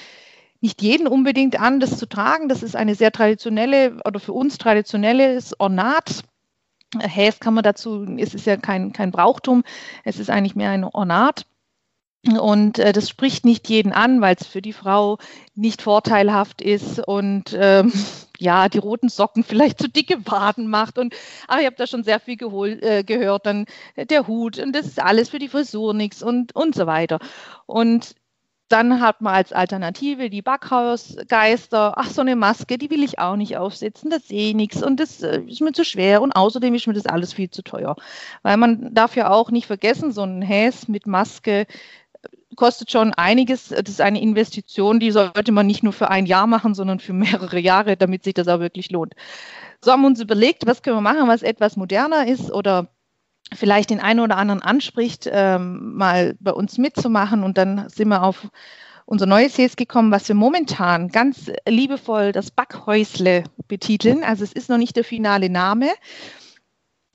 S3: nicht jeden unbedingt an, das zu tragen. Das ist eine sehr traditionelle oder für uns traditionelles Ornat. Häs kann man dazu, es ist ja kein, kein Brauchtum, es ist eigentlich mehr ein Ornat. Und äh, das spricht nicht jeden an, weil es für die Frau nicht vorteilhaft ist und ähm, ja, die roten Socken vielleicht zu dicke Waden macht. Und ach, ich habe da schon sehr viel gehol, äh, gehört. Dann der Hut und das ist alles für die Frisur nichts und, und so weiter. Und dann hat man als Alternative die Backhausgeister. Ach, so eine Maske, die will ich auch nicht aufsetzen, das sehe ich nichts und das äh, ist mir zu schwer und außerdem ist mir das alles viel zu teuer. Weil man darf ja auch nicht vergessen, so ein Häs mit Maske kostet schon einiges. Das ist eine Investition, die sollte man nicht nur für ein Jahr machen, sondern für mehrere Jahre, damit sich das auch wirklich lohnt. So haben wir uns überlegt, was können wir machen, was etwas moderner ist oder vielleicht den einen oder anderen anspricht, ähm, mal bei uns mitzumachen. Und dann sind wir auf unser neues Häs gekommen, was wir momentan ganz liebevoll das Backhäusle betiteln. Also es ist noch nicht der finale Name.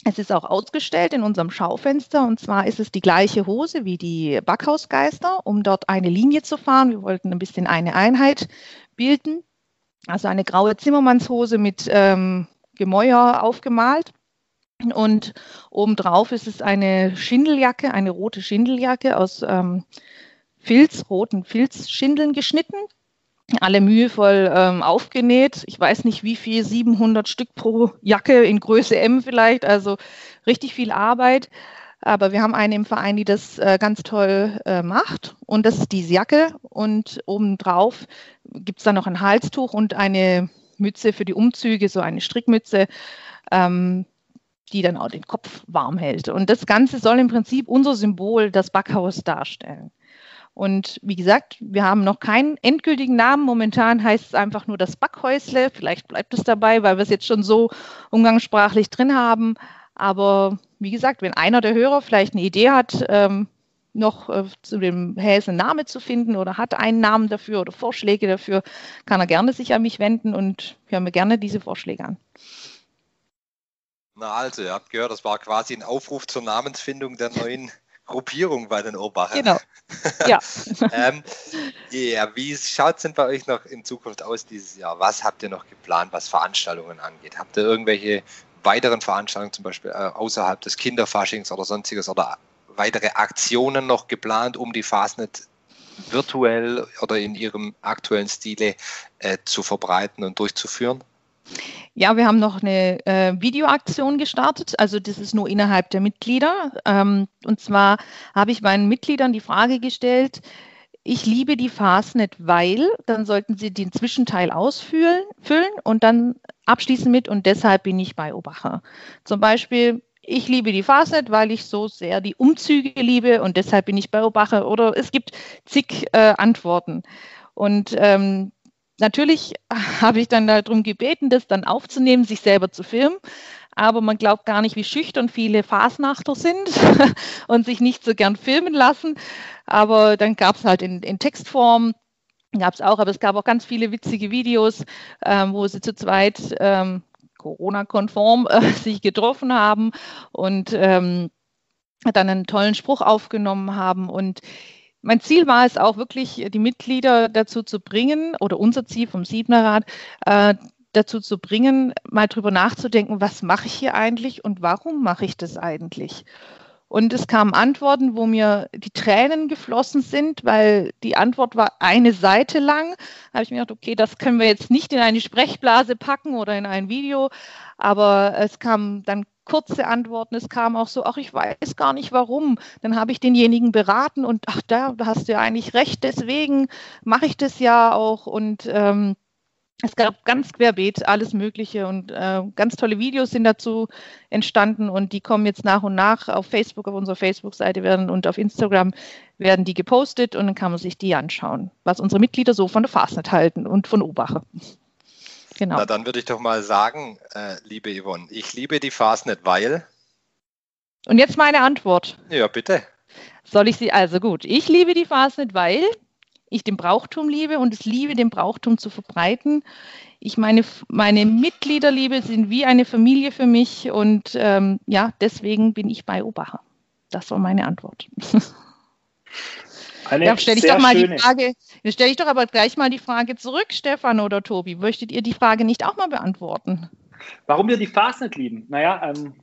S3: Es ist auch ausgestellt in unserem Schaufenster und zwar ist es die gleiche Hose wie die Backhausgeister, um dort eine Linie zu fahren. Wir wollten ein bisschen eine Einheit bilden. Also eine graue Zimmermannshose mit ähm, Gemäuer aufgemalt. Und obendrauf ist es eine Schindeljacke, eine rote Schindeljacke aus ähm, Filz, roten Filzschindeln geschnitten. Alle mühevoll ähm, aufgenäht. Ich weiß nicht, wie viel, 700 Stück pro Jacke in Größe M vielleicht, also richtig viel Arbeit. Aber wir haben eine im Verein, die das äh, ganz toll äh, macht. Und das ist diese Jacke. Und obendrauf gibt es dann noch ein Halstuch und eine Mütze für die Umzüge, so eine Strickmütze. Ähm, die dann auch den Kopf warm hält. Und das Ganze soll im Prinzip unser Symbol, das Backhaus, darstellen. Und wie gesagt, wir haben noch keinen endgültigen Namen. Momentan heißt es einfach nur das Backhäusle. Vielleicht bleibt es dabei, weil wir es jetzt schon so umgangssprachlich drin haben. Aber wie gesagt, wenn einer der Hörer vielleicht eine Idee hat, ähm, noch äh, zu dem Häs einen Namen zu finden oder hat einen Namen dafür oder Vorschläge dafür, kann er gerne sich an mich wenden und hören mir gerne diese Vorschläge an.
S2: Na also, ihr habt gehört, das war quasi ein Aufruf zur Namensfindung der neuen Gruppierung bei den Orbachern.
S3: Genau. Ja.
S2: ähm, ja, wie schaut es denn bei euch noch in Zukunft aus dieses Jahr? Was habt ihr noch geplant, was Veranstaltungen angeht? Habt ihr irgendwelche weiteren Veranstaltungen, zum Beispiel äh, außerhalb des Kinderfaschings oder sonstiges oder weitere Aktionen noch geplant, um die Fastnet virtuell oder in ihrem aktuellen Stile äh, zu verbreiten und durchzuführen?
S3: Ja, wir haben noch eine äh, Videoaktion gestartet. Also das ist nur innerhalb der Mitglieder. Ähm, und zwar habe ich meinen Mitgliedern die Frage gestellt, ich liebe die Fastnet, weil, dann sollten sie den Zwischenteil ausfüllen füllen und dann abschließen mit und deshalb bin ich bei Obacher. Zum Beispiel, ich liebe die Fastnet, weil ich so sehr die Umzüge liebe und deshalb bin ich bei Obacher. Oder es gibt zig äh, Antworten. Und ähm, natürlich habe ich dann darum gebeten, das dann aufzunehmen, sich selber zu filmen. Aber man glaubt gar nicht, wie schüchtern viele Fasnachter sind und sich nicht so gern filmen lassen. Aber dann gab es halt in, in Textform, gab es auch, aber es gab auch ganz viele witzige Videos, ähm, wo sie zu zweit ähm, Corona-konform äh, sich getroffen haben und ähm, dann einen tollen Spruch aufgenommen haben. Und mein Ziel war es auch wirklich, die Mitglieder dazu zu bringen, oder unser Ziel vom Siebnerrat, äh, dazu zu bringen, mal drüber nachzudenken, was mache ich hier eigentlich und warum mache ich das eigentlich? Und es kamen Antworten, wo mir die Tränen geflossen sind, weil die Antwort war eine Seite lang. Da habe ich mir gedacht, okay, das können wir jetzt nicht in eine Sprechblase packen oder in ein Video. Aber es kamen dann kurze Antworten. Es kam auch so, ach, ich weiß gar nicht warum. Dann habe ich denjenigen beraten und ach, da, hast du ja eigentlich recht, deswegen mache ich das ja auch. Und ähm, es gab ganz querbeet alles Mögliche und äh, ganz tolle Videos sind dazu entstanden und die kommen jetzt nach und nach auf Facebook, auf unserer Facebook-Seite werden und auf Instagram werden die gepostet und dann kann man sich die anschauen, was unsere Mitglieder so von der Fastnet halten und von Obache.
S2: Genau. Na, dann würde ich doch mal sagen, äh, liebe Yvonne, ich liebe die Fastnet, weil.
S3: Und jetzt meine Antwort.
S2: Ja, bitte.
S3: Soll ich sie, also gut, ich liebe die Fastnet, weil ich den Brauchtum liebe und es liebe, den Brauchtum zu verbreiten. Ich meine, meine Mitglieder liebe, sind wie eine Familie für mich und ähm, ja, deswegen bin ich bei Obacher. Das war meine Antwort. Eine ja, stelle ich doch mal schöne. die Frage, stelle ich doch aber gleich mal die Frage zurück, Stefan oder Tobi. Möchtet ihr die Frage nicht auch mal beantworten?
S1: Warum wir die Fastnet lieben? Naja, ähm,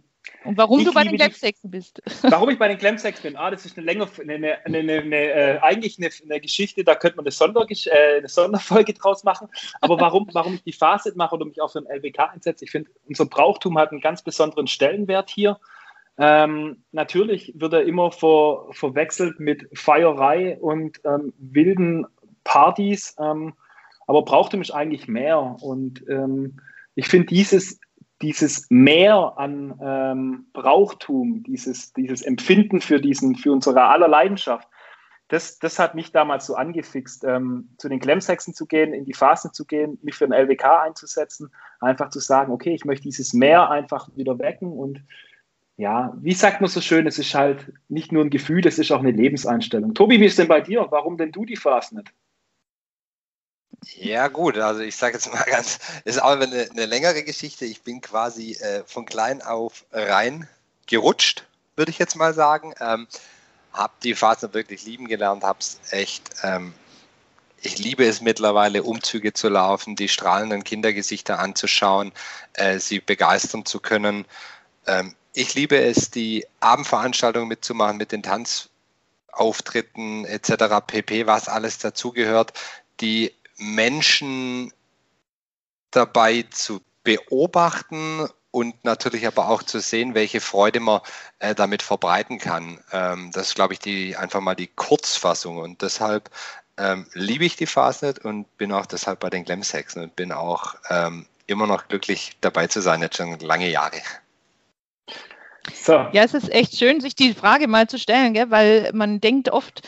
S3: und warum du bei den Clemsexen bist?
S1: Warum ich bei den Clemsexen bin? Ah, das ist eine länger, eine, eine, eine, äh, eigentlich eine, Geschichte, da könnte man eine, Sonder, äh, eine Sonderfolge draus machen. Aber warum, warum ich die Fazit mache oder mich auch für den LBK einsetze, ich finde, unser Brauchtum hat einen ganz besonderen Stellenwert hier. Ähm, natürlich wird er immer ver, verwechselt mit Feierei und ähm, wilden Partys, ähm, aber Brauchtum ist eigentlich mehr. Und ähm, ich finde dieses, dieses Mehr an ähm, Brauchtum, dieses, dieses Empfinden für, diesen, für unsere aller Leidenschaft, das, das hat mich damals so angefixt, ähm, zu den Klemmsexen zu gehen, in die Phasen zu gehen, mich für den LWK einzusetzen, einfach zu sagen, okay, ich möchte dieses Mehr einfach wieder wecken und ja, wie sagt man so schön, es ist halt nicht nur ein Gefühl, es ist auch eine Lebenseinstellung. Tobi, wie ist denn bei dir? Warum denn du die Phasen nicht?
S2: Ja, gut, also ich sage jetzt mal ganz, ist auch eine, eine längere Geschichte. Ich bin quasi äh, von klein auf rein gerutscht, würde ich jetzt mal sagen. Ähm, habe die Phasen wirklich lieben gelernt, habe es echt, ähm, ich liebe es mittlerweile, Umzüge zu laufen, die strahlenden Kindergesichter anzuschauen, äh, sie begeistern zu können. Ähm, ich liebe es, die Abendveranstaltungen mitzumachen mit den Tanzauftritten etc. pp, was alles dazugehört, die Menschen dabei zu beobachten und natürlich aber auch zu sehen, welche Freude man äh, damit verbreiten kann. Ähm, das ist, glaube ich, die, einfach mal die Kurzfassung. Und deshalb ähm, liebe ich die Fastnet und bin auch deshalb bei den Glemsexen und bin auch ähm, immer noch glücklich dabei zu sein, jetzt schon lange Jahre.
S3: So. Ja, es ist echt schön, sich die Frage mal zu stellen, gell? weil man denkt oft,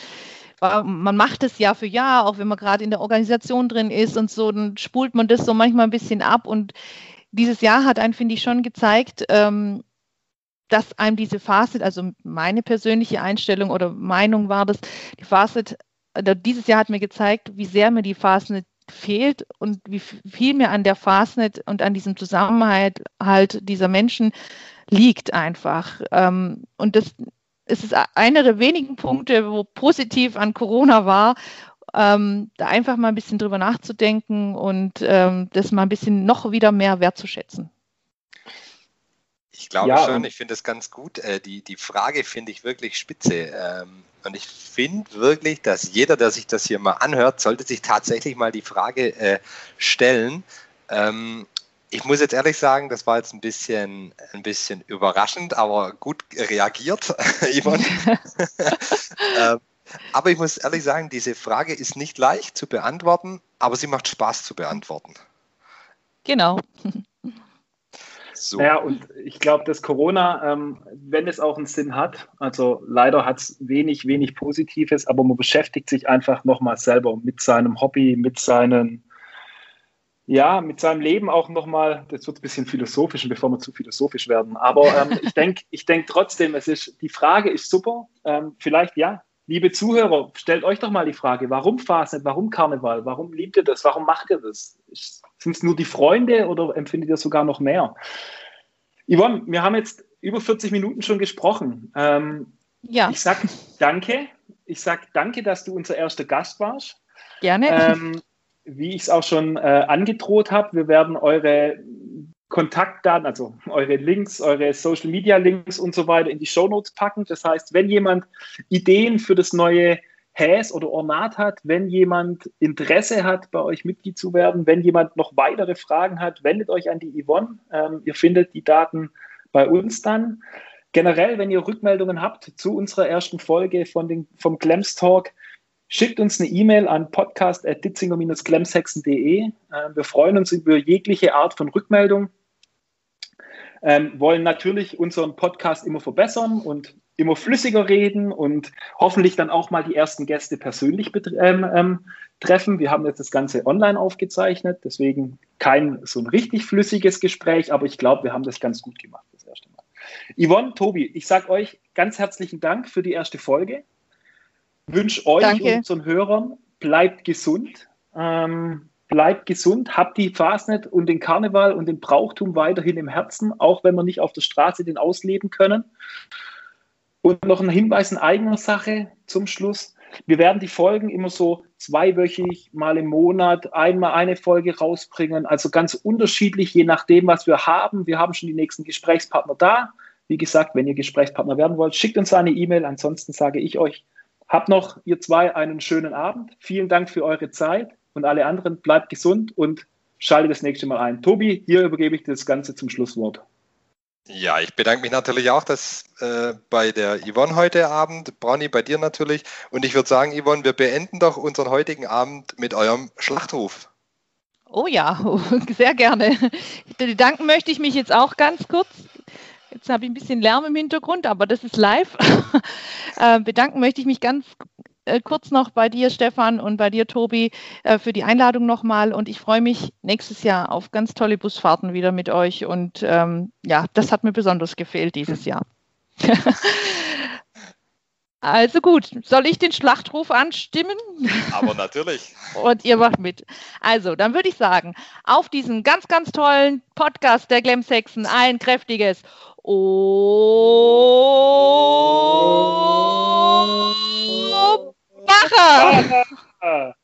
S3: man macht es Jahr für Jahr, auch wenn man gerade in der Organisation drin ist und so, dann spult man das so manchmal ein bisschen ab. Und dieses Jahr hat einen, finde ich, schon gezeigt, ähm, dass einem diese Facet, also meine persönliche Einstellung oder Meinung war das, die Facet, dieses Jahr hat mir gezeigt, wie sehr mir die Facet fehlt und wie viel mir an der Fastnet und an diesem Zusammenhalt halt dieser Menschen liegt einfach. Ähm, und das es ist einer der wenigen Punkte, wo positiv an Corona war, ähm, da einfach mal ein bisschen drüber nachzudenken und ähm, das mal ein bisschen noch wieder mehr wertzuschätzen.
S2: Ich glaube ja, schon, ich finde es ganz gut. Äh, die, die Frage finde ich wirklich spitze. Ähm, und ich finde wirklich, dass jeder, der sich das hier mal anhört, sollte sich tatsächlich mal die Frage äh, stellen. Ich muss jetzt ehrlich sagen, das war jetzt ein bisschen, ein bisschen überraschend, aber gut reagiert, Yvonne. ähm, aber ich muss ehrlich sagen, diese Frage ist nicht leicht zu beantworten, aber sie macht Spaß zu beantworten.
S3: Genau.
S1: So. Ja, und ich glaube, dass Corona, ähm, wenn es auch einen Sinn hat, also leider hat es wenig, wenig Positives, aber man beschäftigt sich einfach nochmal selber mit seinem Hobby, mit seinen, ja, mit seinem Leben auch nochmal, das wird ein bisschen philosophisch, bevor wir zu philosophisch werden, aber ähm, ich denke ich denk trotzdem, es ist, die Frage ist super, ähm, vielleicht ja, liebe Zuhörer, stellt euch doch mal die Frage, warum Fastnet, warum Karneval, warum liebt ihr das, warum macht ihr das? Sind es nur die Freunde oder empfindet ihr sogar noch mehr? Yvonne, wir haben jetzt über 40 Minuten schon gesprochen. Ähm, ja. Ich sage danke. Ich sage danke, dass du unser erster Gast warst.
S3: Gerne.
S1: Ähm, wie ich es auch schon äh, angedroht habe, wir werden eure Kontaktdaten, also eure Links, eure Social Media Links und so weiter in die Show Notes packen. Das heißt, wenn jemand Ideen für das neue Häs oder Ornat hat, wenn jemand Interesse hat, bei euch Mitglied zu werden, wenn jemand noch weitere Fragen hat, wendet euch an die Yvonne. Ähm, ihr findet die Daten bei uns dann. Generell, wenn ihr Rückmeldungen habt zu unserer ersten Folge von den, vom Glems Talk, schickt uns eine E-Mail an podcast.ditzinger-glemshexen.de. Äh, wir freuen uns über jegliche Art von Rückmeldung. Ähm, wollen natürlich unseren Podcast immer verbessern und immer flüssiger reden und hoffentlich dann auch mal die ersten Gäste persönlich ähm, ähm, treffen. Wir haben jetzt das Ganze online aufgezeichnet, deswegen kein so ein richtig flüssiges Gespräch, aber ich glaube, wir haben das ganz gut gemacht das erste Mal. Yvonne, Tobi, ich sage euch ganz herzlichen Dank für die erste Folge. Wünsche euch Danke. und unseren Hörern, bleibt gesund. Ähm, bleibt gesund, habt die Fasnet und den Karneval und den Brauchtum weiterhin im Herzen, auch wenn wir nicht auf der Straße den ausleben können. Und noch ein Hinweis in eigener Sache zum Schluss. Wir werden die Folgen immer so zweiwöchig, mal im Monat, einmal eine Folge rausbringen. Also ganz unterschiedlich, je nachdem, was wir haben. Wir haben schon die nächsten Gesprächspartner da. Wie gesagt, wenn ihr Gesprächspartner werden wollt, schickt uns eine E-Mail. Ansonsten sage ich euch, habt noch, ihr zwei, einen schönen Abend. Vielen Dank für eure Zeit und alle anderen bleibt gesund und schaltet das nächste Mal ein. Tobi, hier übergebe ich das Ganze zum Schlusswort.
S2: Ja, ich bedanke mich natürlich auch dass, äh, bei der Yvonne heute Abend, Brownie bei dir natürlich. Und ich würde sagen, Yvonne, wir beenden doch unseren heutigen Abend mit eurem Schlachtruf.
S3: Oh ja, sehr gerne. Danken möchte ich mich jetzt auch ganz kurz. Jetzt habe ich ein bisschen Lärm im Hintergrund, aber das ist live. äh, bedanken möchte ich mich ganz äh, kurz noch bei dir, Stefan, und bei dir, Tobi, äh, für die Einladung nochmal. Und ich freue mich nächstes Jahr auf ganz tolle Busfahrten wieder mit euch. Und ähm, ja, das hat mir besonders gefehlt dieses Jahr. Also gut, soll ich den Schlachtruf anstimmen?
S2: Aber natürlich.
S3: Und ihr macht mit. Also, dann würde ich sagen, auf diesen ganz, ganz tollen Podcast der Glemsexen ein kräftiges Oh.
S1: Macher!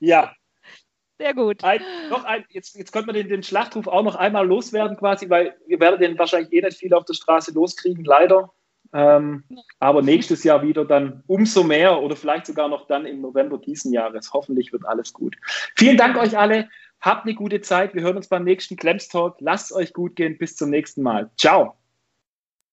S1: Ja.
S3: Sehr gut.
S1: Ein, noch ein, jetzt, jetzt könnte man den, den Schlachtruf auch noch einmal loswerden, quasi, weil wir werden den wahrscheinlich eh nicht viel auf der Straße loskriegen, leider. Ähm, aber nächstes Jahr wieder dann umso mehr oder vielleicht sogar noch dann im November diesen Jahres. Hoffentlich wird alles gut. Vielen Dank euch alle. Habt eine gute Zeit. Wir hören uns beim nächsten Clems Talk. Lasst es euch gut gehen. Bis zum nächsten Mal. Ciao.